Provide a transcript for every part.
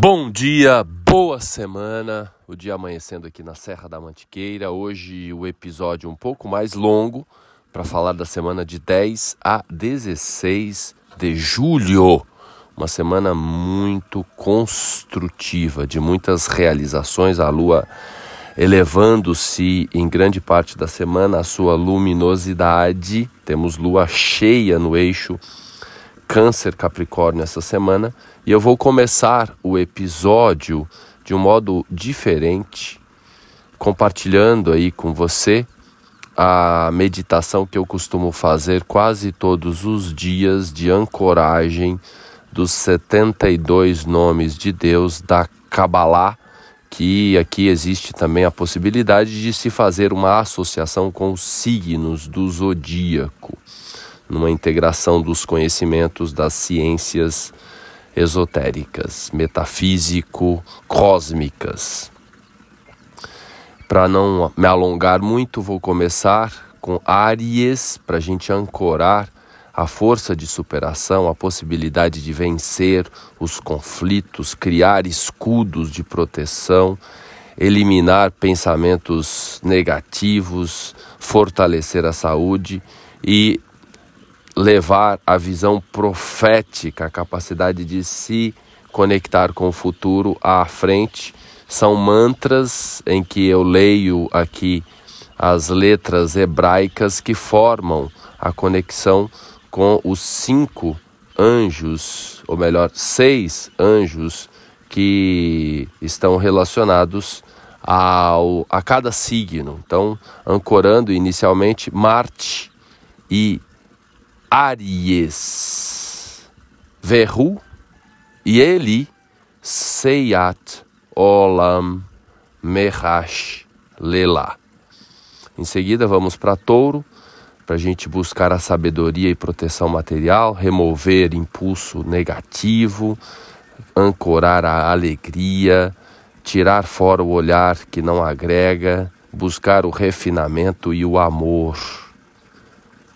Bom dia, boa semana. O dia amanhecendo aqui na Serra da Mantiqueira. Hoje o episódio um pouco mais longo para falar da semana de 10 a 16 de julho. Uma semana muito construtiva, de muitas realizações. A lua elevando-se em grande parte da semana a sua luminosidade. Temos lua cheia no eixo Câncer Capricórnio essa semana e eu vou começar o episódio de um modo diferente, compartilhando aí com você a meditação que eu costumo fazer quase todos os dias de ancoragem dos 72 nomes de Deus da Kabbalah, que aqui existe também a possibilidade de se fazer uma associação com os signos do zodíaco, numa integração dos conhecimentos das ciências esotéricas, metafísico-cósmicas. Para não me alongar muito, vou começar com Áries, para a gente ancorar a força de superação, a possibilidade de vencer os conflitos, criar escudos de proteção, eliminar pensamentos negativos, fortalecer a saúde e levar a visão profética, a capacidade de se conectar com o futuro à frente. São mantras em que eu leio aqui as letras hebraicas que formam a conexão com os cinco anjos, ou melhor, seis anjos que estão relacionados ao, a cada signo. Então, ancorando inicialmente Marte e Aries, Verru e Eli, Seiat, Olam, Merash, Lela. Em seguida, vamos para Touro, para a gente buscar a sabedoria e proteção material, remover impulso negativo, ancorar a alegria, tirar fora o olhar que não agrega, buscar o refinamento e o amor.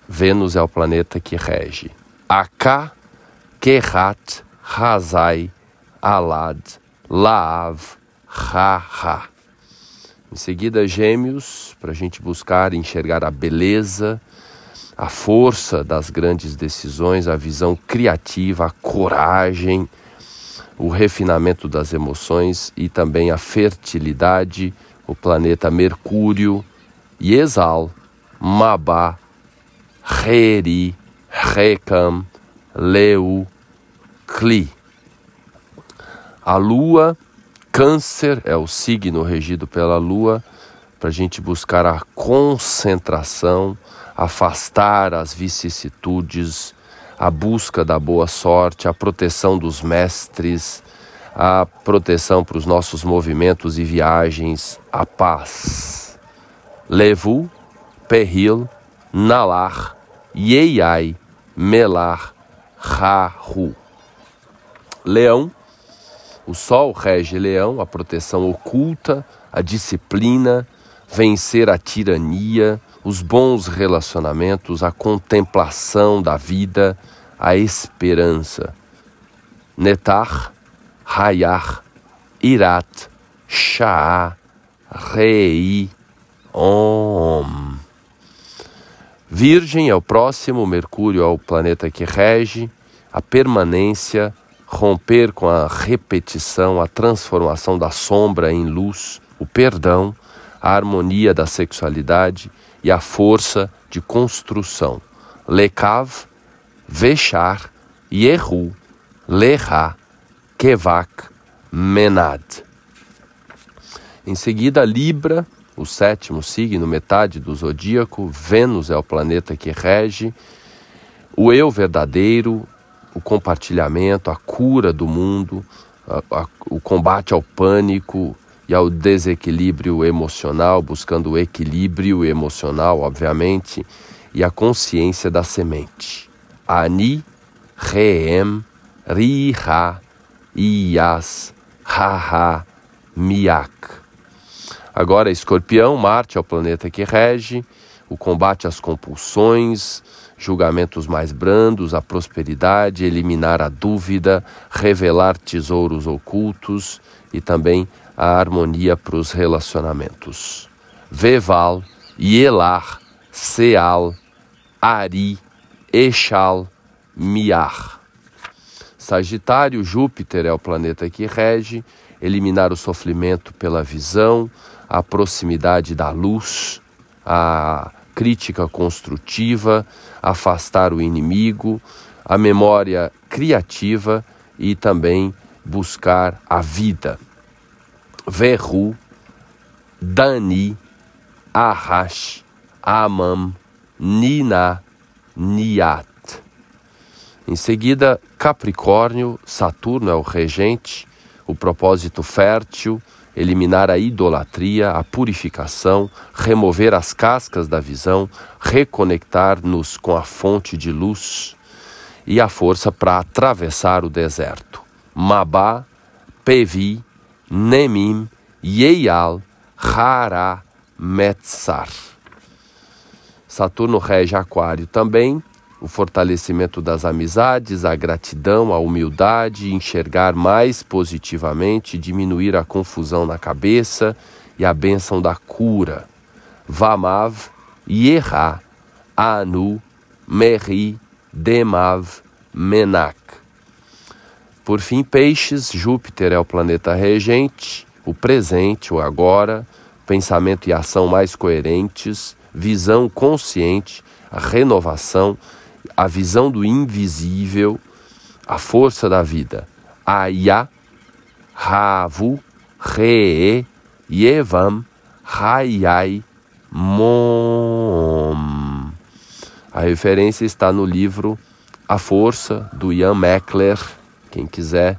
Vênus é o planeta que rege. Aka, Kehat, Hazai, Alad, Laav, Ha-Ha. Em seguida, Gêmeos, para a gente buscar enxergar a beleza, a força das grandes decisões, a visão criativa, a coragem, o refinamento das emoções e também a fertilidade, o planeta Mercúrio, Yesal, Mabá, Reri, Rekam, Leu, Kli. A lua, Câncer, é o signo regido pela lua, para a gente buscar a concentração, afastar as vicissitudes, a busca da boa sorte, a proteção dos mestres, a proteção para os nossos movimentos e viagens, a paz. Levu, Peril, Nalar, Yeiai, Melar, Rahu. Leão, o sol rege leão, a proteção oculta, a disciplina, vencer a tirania, os bons relacionamentos, a contemplação da vida, a esperança. Netar, Hayar, Irat, Shah, Rei, Om. Virgem é o próximo, Mercúrio é o planeta que rege, a permanência, romper com a repetição, a transformação da sombra em luz, o perdão, a harmonia da sexualidade e a força de construção. Lekav, Vechar, Yehu, Leha, Kevak, Menad. Em seguida, Libra, o sétimo signo, metade do zodíaco, Vênus é o planeta que rege, o eu verdadeiro, o compartilhamento, a cura do mundo, a, a, o combate ao pânico e ao desequilíbrio emocional, buscando o equilíbrio emocional, obviamente, e a consciência da semente. Ani, Reem, Riha, Ias, Haha, Miak. Agora, Escorpião, Marte é o planeta que rege, o combate às compulsões, julgamentos mais brandos, a prosperidade, eliminar a dúvida, revelar tesouros ocultos e também a harmonia para os relacionamentos. Veval, Yelar, Seal, Ari, Echal, Miar. Sagitário, Júpiter é o planeta que rege, eliminar o sofrimento pela visão, a proximidade da luz, a crítica construtiva, afastar o inimigo, a memória criativa e também buscar a vida. Verru, Dani, Arrash, Amam, Nina, Niat. Em seguida, Capricórnio, Saturno é o regente, o propósito fértil, eliminar a idolatria, a purificação, remover as cascas da visão, reconectar-nos com a fonte de luz e a força para atravessar o deserto. Mabá, Pevi, Nemim, Yeial, Hará, Metzar. Saturno rege Aquário também, o fortalecimento das amizades, a gratidão, a humildade, enxergar mais positivamente, diminuir a confusão na cabeça e a bênção da cura. Vamav, Yerá, Anu, Meri, Demav, Menak. Por fim, peixes, Júpiter é o planeta regente, o presente, o agora, pensamento e ação mais coerentes, visão consciente, a renovação, a visão do invisível, a força da vida. Aya, Ravu, Re, Yevam, Hayai, Mom. A referência está no livro A Força, do Ian Meckler. Quem quiser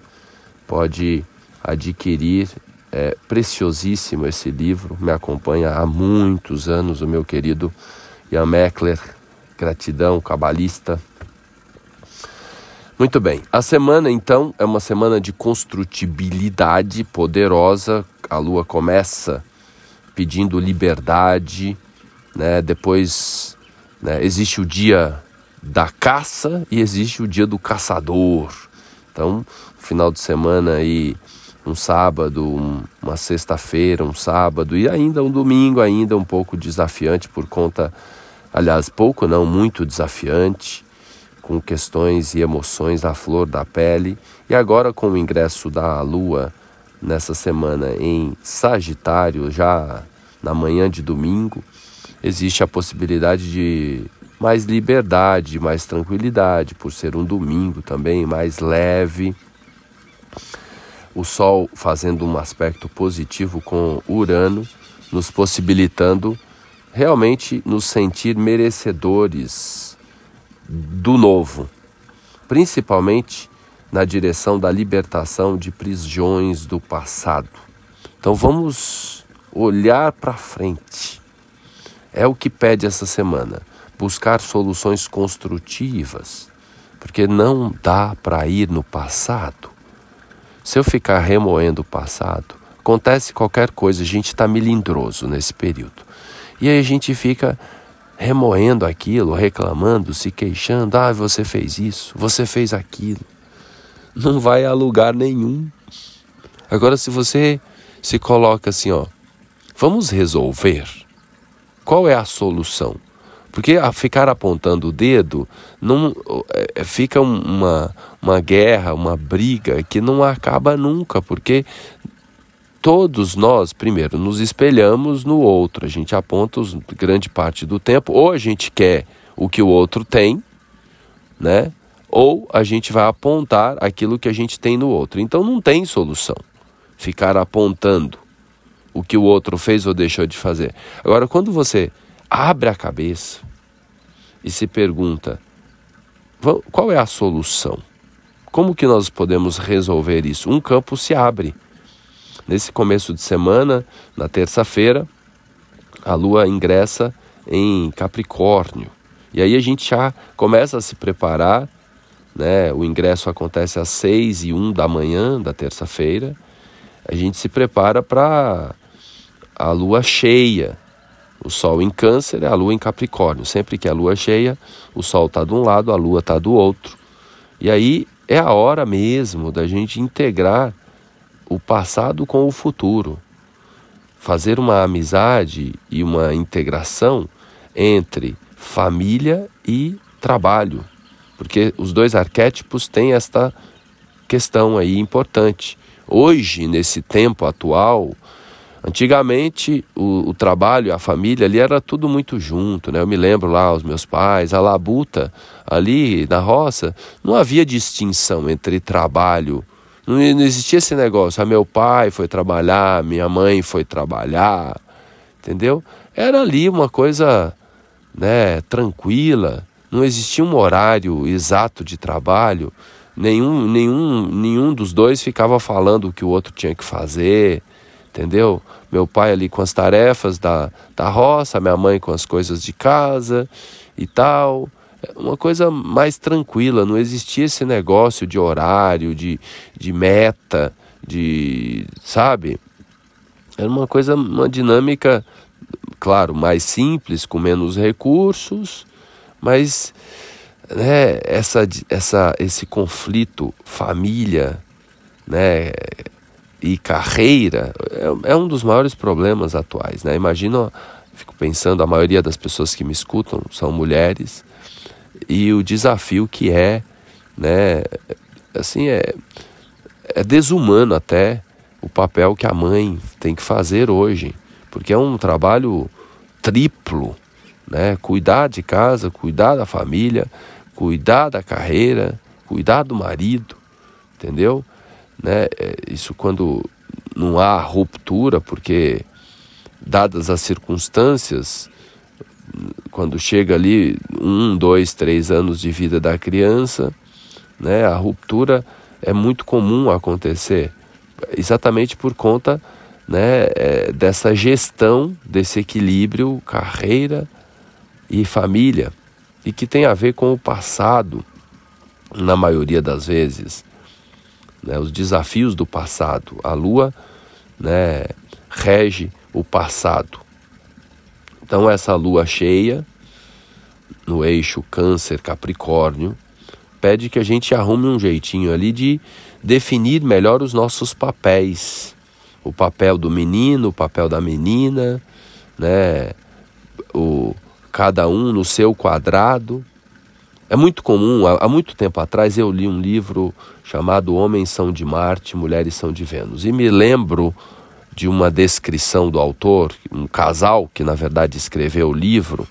pode adquirir. É preciosíssimo esse livro, me acompanha há muitos anos, o meu querido Ian Meckler, gratidão, cabalista. Muito bem, a semana então é uma semana de construtibilidade poderosa. A lua começa pedindo liberdade, né? depois né, existe o dia da caça e existe o dia do caçador. Então, final de semana aí, um sábado, um, uma sexta-feira, um sábado e ainda um domingo ainda um pouco desafiante por conta aliás, pouco não, muito desafiante, com questões e emoções à flor da pele. E agora, com o ingresso da Lua nessa semana em Sagitário, já na manhã de domingo, existe a possibilidade de mais liberdade, mais tranquilidade, por ser um domingo também mais leve. O Sol fazendo um aspecto positivo com Urano, nos possibilitando realmente nos sentir merecedores do novo, principalmente na direção da libertação de prisões do passado. Então vamos olhar para frente. É o que pede essa semana, buscar soluções construtivas, porque não dá para ir no passado. Se eu ficar remoendo o passado, acontece qualquer coisa, a gente está melindroso nesse período. E aí a gente fica remoendo aquilo, reclamando, se queixando: ah, você fez isso, você fez aquilo. Não vai a lugar nenhum. Agora, se você se coloca assim, ó, vamos resolver. Qual é a solução? Porque a ficar apontando o dedo não é, fica uma, uma guerra, uma briga que não acaba nunca, porque todos nós, primeiro, nos espelhamos no outro. A gente aponta os, grande parte do tempo, ou a gente quer o que o outro tem, né? Ou a gente vai apontar aquilo que a gente tem no outro. Então não tem solução ficar apontando o que o outro fez ou deixou de fazer. Agora, quando você abre a cabeça e se pergunta qual é a solução? Como que nós podemos resolver isso? Um campo se abre Nesse começo de semana, na terça-feira, a lua ingressa em Capricórnio. E aí a gente já começa a se preparar, né? O ingresso acontece às seis e um da manhã da terça-feira. A gente se prepara para a lua cheia, O Sol em Câncer é a Lua em Capricórnio. Sempre que a Lua cheia, o Sol está de um lado, a Lua está do outro. E aí é a hora mesmo da gente integrar o passado com o futuro. Fazer uma amizade e uma integração entre família e trabalho. Porque os dois arquétipos têm esta questão aí importante. Hoje, nesse tempo atual, Antigamente, o, o, trabalho, a família ali era tudo muito junto, né? Eu me lembro lá, os meus pais, a labuta, ali na roça, não havia distinção entre trabalho. Não, não existia esse negócio, ah, meu pai foi trabalhar, minha mãe foi trabalhar, entendeu? Era ali uma coisa, né, tranquila, não existia um horário exato de trabalho, nenhum, nenhum, nenhum dos dois ficava falando o que o outro tinha que fazer, entendeu? Meu pai ali com as tarefas da, da roça, minha mãe com as coisas de casa e tal. Uma coisa mais tranquila, não existia esse negócio de horário, de, de meta, de. sabe? Era uma coisa, uma dinâmica, claro, mais simples, com menos recursos, mas né, essa, essa, esse conflito família, né, e carreira é, é, um dos maiores problemas atuais. Né? Imagino, fico pensando, a maioria das pessoas que me escutam são mulheres e o desafio que é, né, assim, é, é desumano até o papel que a mãe tem que fazer hoje, porque é um trabalho triplo, né? Cuidar de casa, cuidar da família, cuidar da carreira, cuidar do marido, entendeu? Né? É, isso quando não há ruptura, porque dadas as circunstâncias, quando chega ali um, dois, três anos de vida da criança, né, a ruptura é muito comum acontecer, exatamente por conta né, é, dessa gestão desse equilíbrio carreira e família, e que tem a ver com o passado, na maioria das vezes né, os desafios do passado. A lua né, rege o passado. Então, essa lua cheia, no eixo Câncer-Capricórnio, pede que a gente arrume um jeitinho ali de definir melhor os nossos papéis. O papel do menino, o papel da menina, né? O, cada um no seu quadrado. É muito comum, há, há muito tempo atrás eu li um livro chamado Homens são de Marte, Mulheres são de Vênus. E me lembro de uma descrição do autor, um casal que na verdade escreveu o livro,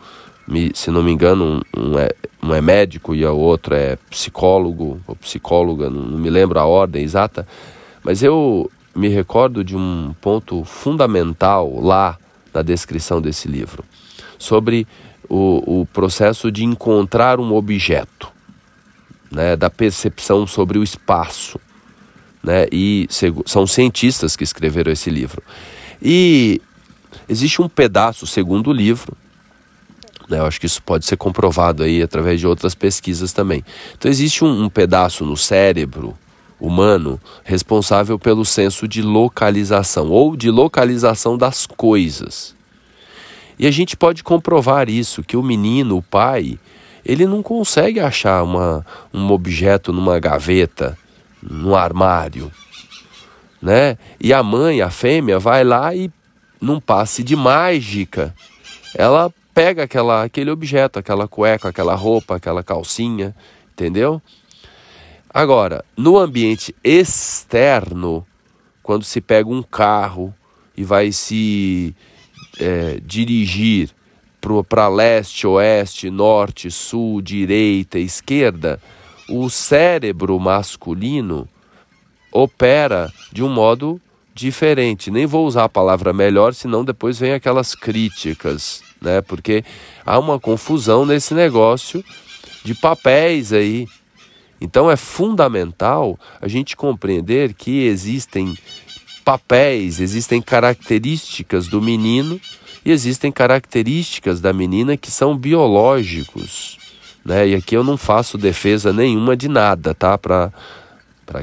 se não me engano, um, é, um é médico e o outro é psicólogo ou psicóloga, não, não me lembro a ordem exata, mas eu me recordo de um ponto fundamental lá na descrição desse livro, sobre o, o processo de encontrar um objeto né, da percepção sobre o espaço. Né, e são cientistas que escreveram esse livro. E existe um pedaço, segundo o livro, né, eu acho que isso pode ser comprovado aí através de outras pesquisas também. Então existe um, um pedaço no cérebro humano responsável pelo senso de localização ou de localização das coisas. E a gente pode comprovar isso, que o menino, o pai, ele não consegue achar uma, um objeto numa gaveta, no armário, né? E a mãe, a fêmea, vai lá e num passe de mágica, ela pega aquela, aquele objeto, aquela cueca, aquela roupa, aquela calcinha, entendeu? Agora, no ambiente externo, quando se pega um carro e vai se é, dirigir para leste, oeste, norte, sul, direita, esquerda, o cérebro masculino opera de um modo diferente. Nem vou usar a palavra melhor, senão depois vem aquelas críticas, né? Porque há uma confusão nesse negócio de papéis aí. Então é fundamental a gente compreender que existem papéis, existem características do menino e existem características da menina que são biológicos. Né? E aqui eu não faço defesa nenhuma de nada, tá? Para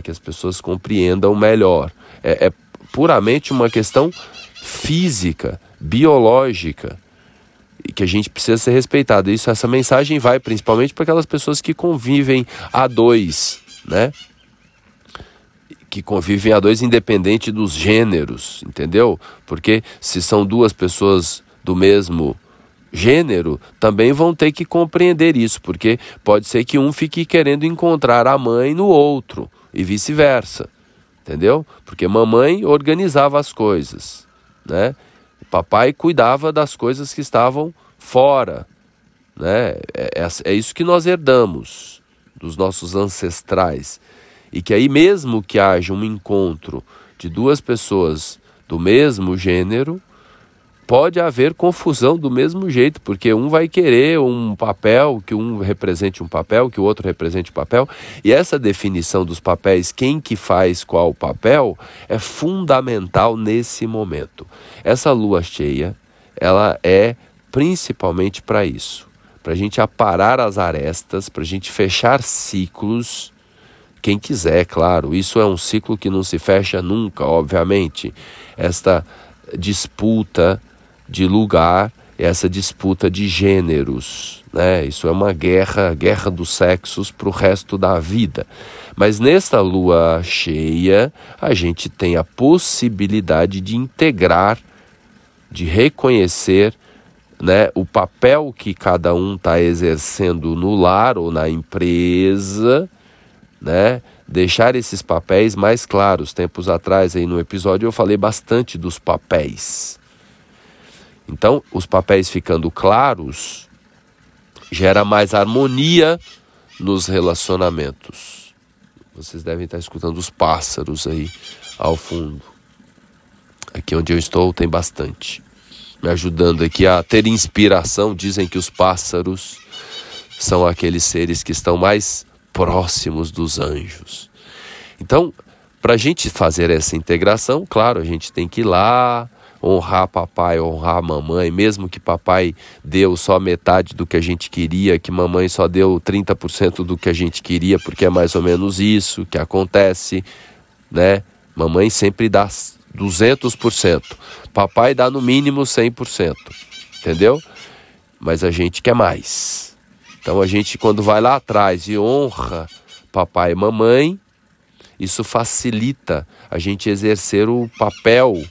que as pessoas compreendam melhor. É, é puramente uma questão física, biológica. que a gente precisa ser respeitado. Isso, essa mensagem vai principalmente para aquelas pessoas que convivem a dois, né? Que convivem a dois independente dos gêneros, entendeu? Porque se são duas pessoas do mesmo gênero, também vão ter que compreender isso, porque pode ser que um fique querendo encontrar a mãe no outro e vice-versa, entendeu? Porque mamãe organizava as coisas, né? Papai cuidava das coisas que estavam fora. Né? É, é, é isso que nós herdamos dos nossos ancestrais. E que aí, mesmo que haja um encontro de duas pessoas do mesmo gênero, pode haver confusão do mesmo jeito, porque um vai querer um papel, que um represente um papel, que o outro represente um papel, e essa definição dos papéis, quem que faz qual papel, é fundamental nesse momento. Essa lua cheia, ela é principalmente para isso, para a gente aparar as arestas, para a gente fechar ciclos, quem quiser, claro, isso é um ciclo que não se fecha nunca, obviamente, esta disputa de lugar, essa disputa de gêneros. Né? Isso é uma guerra, guerra dos sexos para o resto da vida. Mas nesta lua cheia, a gente tem a possibilidade de integrar, de reconhecer né, o papel que cada um está exercendo no lar ou na empresa, né, deixar esses papéis mais claros. Tempos atrás, aí no episódio, eu falei bastante dos papéis. Então, os papéis ficando claros gera mais harmonia nos relacionamentos. Vocês devem estar escutando os pássaros aí ao fundo. Aqui onde eu estou tem bastante. Me ajudando aqui a ter inspiração. Dizem que os pássaros são aqueles seres que estão mais próximos dos anjos. Então, para a gente fazer essa integração, claro, a gente tem que ir lá, honrar papai, honrar mamãe, mesmo que papai deu só metade do que a gente queria, que mamãe só deu 30% do que a gente queria, porque é mais ou menos isso que acontece, né? Mamãe sempre dá 200%, papai dá no mínimo 100%, entendeu? Mas a gente quer mais. Então a gente quando vai lá atrás e honra papai e mamãe, isso facilita a gente exercer o papel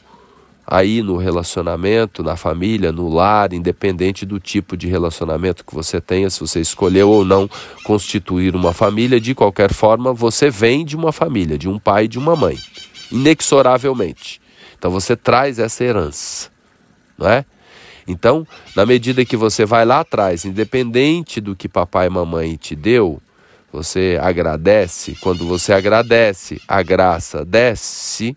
aí no relacionamento, na família, no lar, independente do tipo de relacionamento que você tenha, se você escolheu ou não constituir uma família, de qualquer forma, você vem de uma família, de um pai e de uma mãe, inexoravelmente. Então você traz essa herança, não é? Então, na medida que você vai lá atrás, independente do que papai e mamãe te deu, você agradece, quando você agradece, a graça desce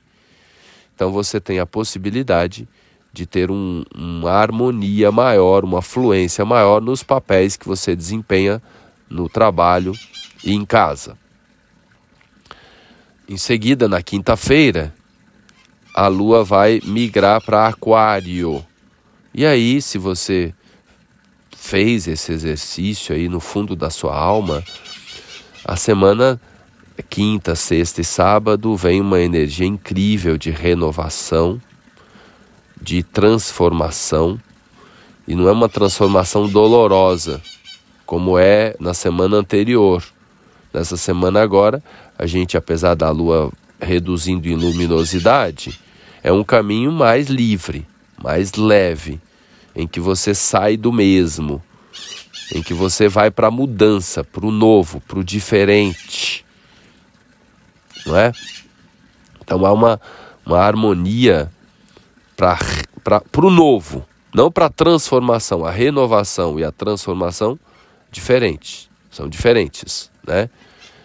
então você tem a possibilidade de ter um, uma harmonia maior, uma fluência maior nos papéis que você desempenha no trabalho e em casa. Em seguida, na quinta-feira, a lua vai migrar para Aquário. E aí, se você fez esse exercício aí no fundo da sua alma, a semana quinta, sexta e sábado vem uma energia incrível de renovação, de transformação, e não é uma transformação dolorosa, como é na semana anterior. Nessa semana agora, a gente, apesar da lua reduzindo em luminosidade, é um caminho mais livre, mais leve, em que você sai do mesmo, em que você vai para a mudança, para o novo, para o diferente não é? Então há uma, uma harmonia para o novo, não para a transformação. A renovação e a transformação diferentes, são diferentes, né?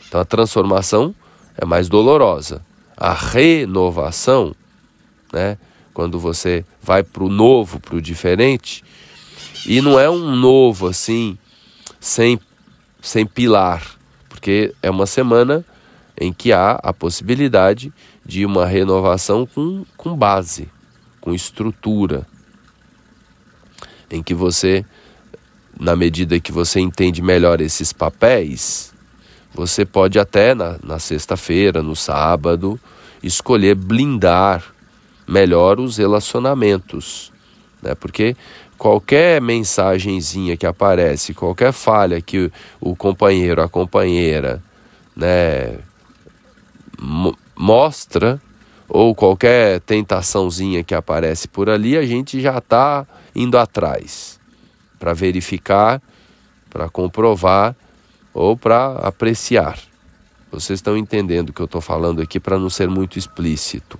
Então a transformação é mais dolorosa. A renovação, né? Quando você vai para o novo, para o diferente, e não é um novo assim, sem, sem pilar, porque é uma semana em que há a possibilidade de uma renovação com, com base, com estrutura, em que você, na medida que você entende melhor esses papéis, você pode até na, na sexta-feira, no sábado, escolher blindar melhor os relacionamentos, né? Porque qualquer mensagenzinha que aparece, qualquer falha que o, companheiro, a companheira, né, mostra, ou qualquer tentaçãozinha que aparece por ali, a gente já está indo atrás para verificar, para comprovar ou para apreciar. Vocês estão entendendo o que eu estou falando aqui para não ser muito explícito,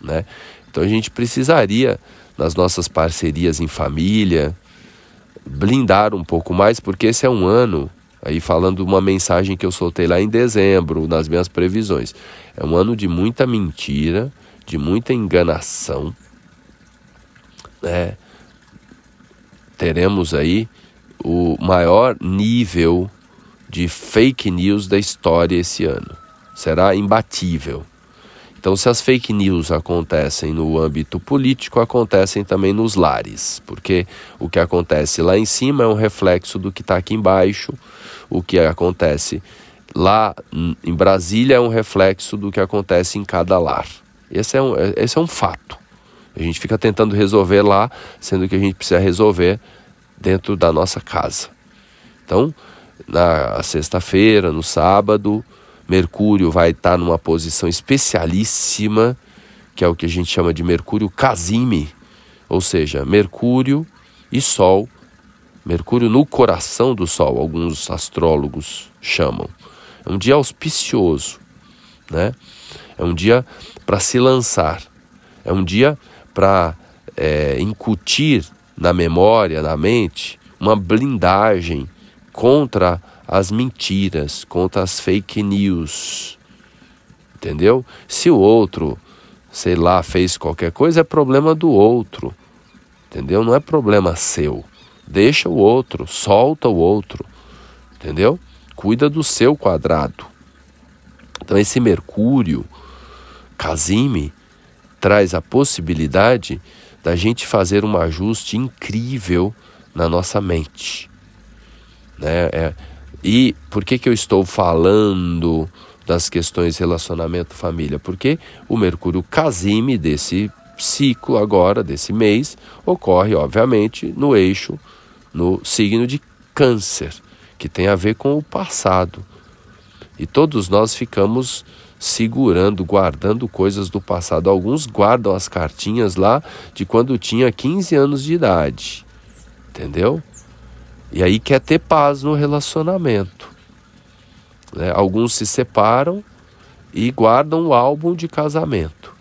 né? Então a gente precisaria nas nossas parcerias em família, blindar um pouco mais, porque esse é um ano, aí falando uma mensagem que eu soltei lá em dezembro, nas minhas previsões. É um ano de muita mentira, de muita enganação, né? Teremos aí o maior nível de fake news da história esse ano. Será imbatível. Então, se as fake news acontecem no âmbito político, acontecem também nos lares, porque o que acontece lá em cima é um reflexo do que está aqui embaixo, o que acontece lá em Brasília é um reflexo do que acontece em cada lar. Esse é um, esse é um fato. A gente fica tentando resolver lá, sendo que a gente precisa resolver dentro da nossa casa. Então, na sexta-feira, no sábado, Mercúrio vai estar numa posição especialíssima, que é o que a gente chama de Mercúrio Casime, ou seja, Mercúrio e Sol. Mercúrio no coração do Sol, alguns astrólogos chamam. É um dia auspicioso, né? É um dia para se lançar, é um dia para é, incutir na memória, na mente, uma blindagem contra as mentiras, contra as fake news. Entendeu? Se o outro, sei lá, fez qualquer coisa, é problema do outro. Entendeu? Não é problema seu. Deixa o outro, solta o outro. Entendeu? Cuida do seu quadrado. Então esse Mercúrio, Casime, traz a possibilidade da gente fazer um ajuste incrível na nossa mente. Né? É, e por que, que eu estou falando das questões relacionamento família? Porque o Mercúrio Casime desse ciclo agora, desse mês, ocorre, obviamente, no eixo, no signo de Câncer, que tem a ver com o passado. E todos nós ficamos segurando, guardando coisas do passado. Alguns guardam as cartinhas lá de quando tinha 15 anos de idade. Entendeu? E aí quer ter paz no relacionamento. Né? Alguns se separam e guardam o álbum de casamento.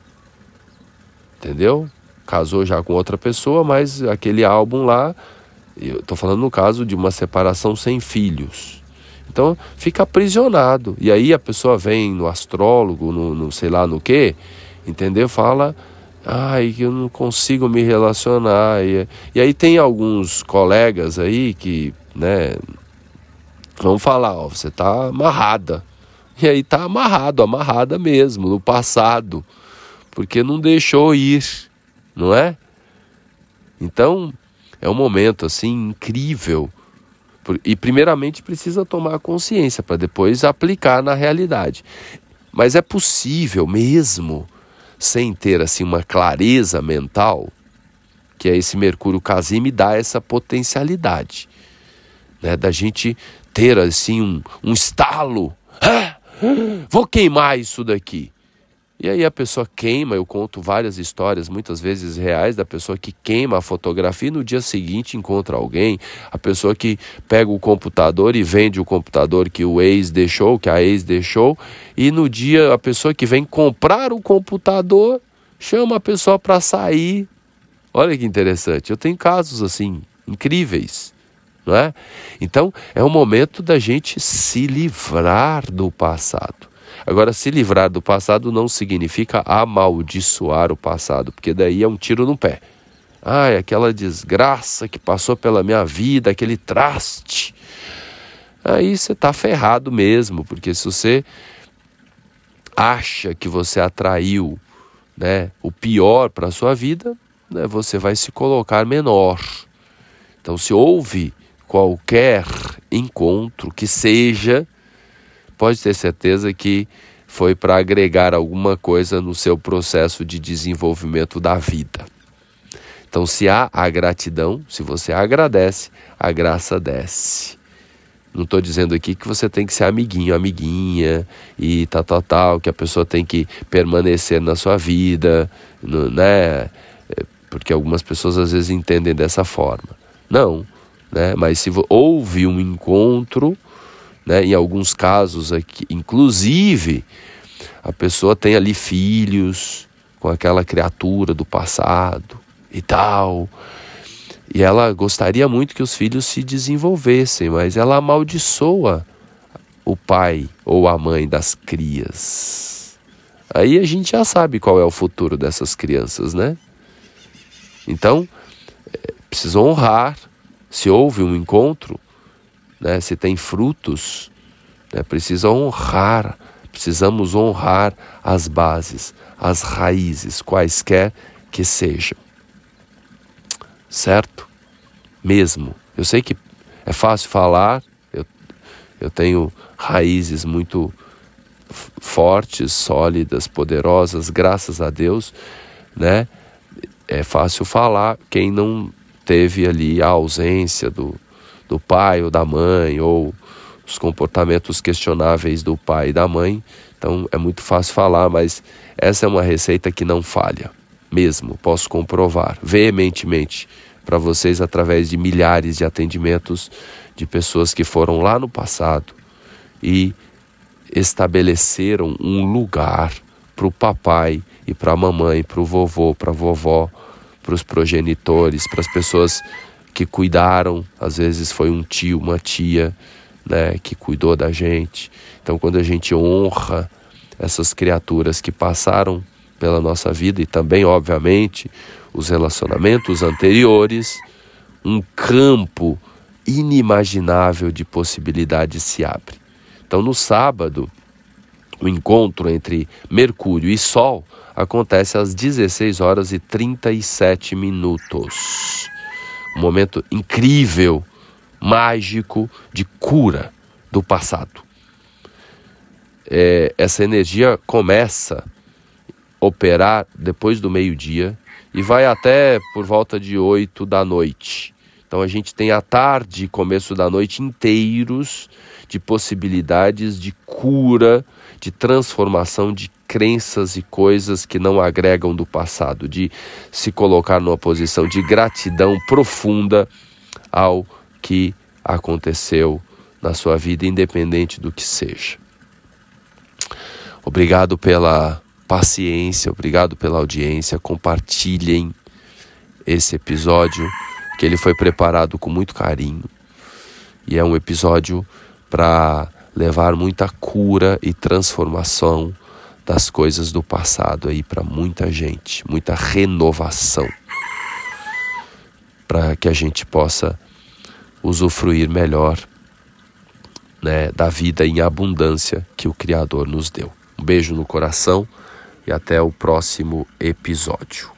Entendeu? Casou já com outra pessoa, mas aquele álbum lá, eu estou falando no caso de uma separação sem filhos. Então fica aprisionado. E aí a pessoa vem no astrólogo, no, no sei lá no que, entendeu? Fala ai, eu não consigo me relacionar. E, e aí tem alguns colegas aí que, né, vão falar, ó, você tá amarrada. E aí tá amarrado, amarrada mesmo, no passado, porque não deixou ir, não é? Então, é um momento assim incrível. E primeiramente precisa tomar consciência para depois aplicar na realidade. Mas é possível mesmo sem ter assim uma clareza mental, que é esse Mercúrio Casime dá essa potencialidade, né, da gente ter assim um, um estalo, ah, vou queimar isso daqui. E aí a pessoa queima, eu conto várias histórias, muitas vezes reais, da pessoa que queima a fotografia e no dia seguinte encontra alguém, a pessoa que pega o computador e vende o computador que o ex deixou, que a ex deixou, e no dia a pessoa que vem comprar o computador chama a pessoa para sair. Olha que interessante. Eu tenho casos assim incríveis, não é? Então, é o momento da gente se livrar do passado. Agora, se livrar do passado não significa amaldiçoar o passado, porque daí é um tiro no pé. Ai, aquela desgraça que passou pela minha vida, aquele traste. Aí você está ferrado mesmo, porque se você acha que você atraiu né, o pior para a sua vida, né, você vai se colocar menor. Então, se houve qualquer encontro que seja pode ter certeza que foi para agregar alguma coisa no seu processo de desenvolvimento da vida. Então se há a gratidão, se você agradece, a graça desce. Não estou dizendo aqui que você tem que ser amiguinho, amiguinha e tal, tal, tal, que a pessoa tem que permanecer na sua vida, né? É, porque algumas pessoas às vezes entendem dessa forma. Não, né? Mas se houve um encontro, né? Em alguns casos aqui, inclusive, a pessoa tem ali filhos com aquela criatura do passado e tal. E ela gostaria muito que os filhos se desenvolvessem, mas ela amaldiçoa o pai ou a mãe das crias. Aí a gente já sabe qual é o futuro dessas crianças, né? Então, é, precisa honrar. Se houve um encontro, né, se tem frutos, né, precisa honrar. Precisamos honrar as bases, as raízes, quaisquer que sejam certo? Mesmo. Eu sei que é fácil falar, eu, eu tenho raízes muito fortes, sólidas, poderosas, graças a Deus, né? É fácil falar quem não teve ali a ausência do, do pai ou da mãe, ou os comportamentos questionáveis do pai e da mãe. Então é muito fácil falar, mas essa é uma receita que não falha mesmo, posso comprovar veementemente para vocês através de milhares de atendimentos de pessoas que foram lá no passado e estabeleceram um lugar para o papai e para a mamãe, para o vovô, para a vovó, para os progenitores, para as pessoas que cuidaram, às vezes foi um tio, uma tia, né, que cuidou da gente. Então, quando a gente honra essas criaturas que passaram pela nossa vida e também, obviamente, os relacionamentos anteriores, um campo inimaginável de possibilidades se abre. Então, no sábado, o encontro entre Mercúrio e Sol acontece às 16 horas e 37 minutos. Um momento incrível, mágico de cura do passado. É, essa energia começa operar depois do meio-dia e vai até por volta de 8 da noite. Então a gente tem a tarde e começo da noite inteiros de possibilidades de cura, de transformação de crenças e coisas que não agregam do passado, de se colocar numa posição de gratidão profunda ao que aconteceu na sua vida, independente do que seja. Obrigado pela paciência, obrigado pela audiência. Compartilhem esse episódio, que ele foi preparado com muito carinho. E é um episódio para levar muita cura e transformação das coisas do passado aí para muita gente, muita renovação. Para que a gente possa usufruir melhor né, da vida em abundância que o Criador nos deu. Um beijo no coração e até o próximo episódio.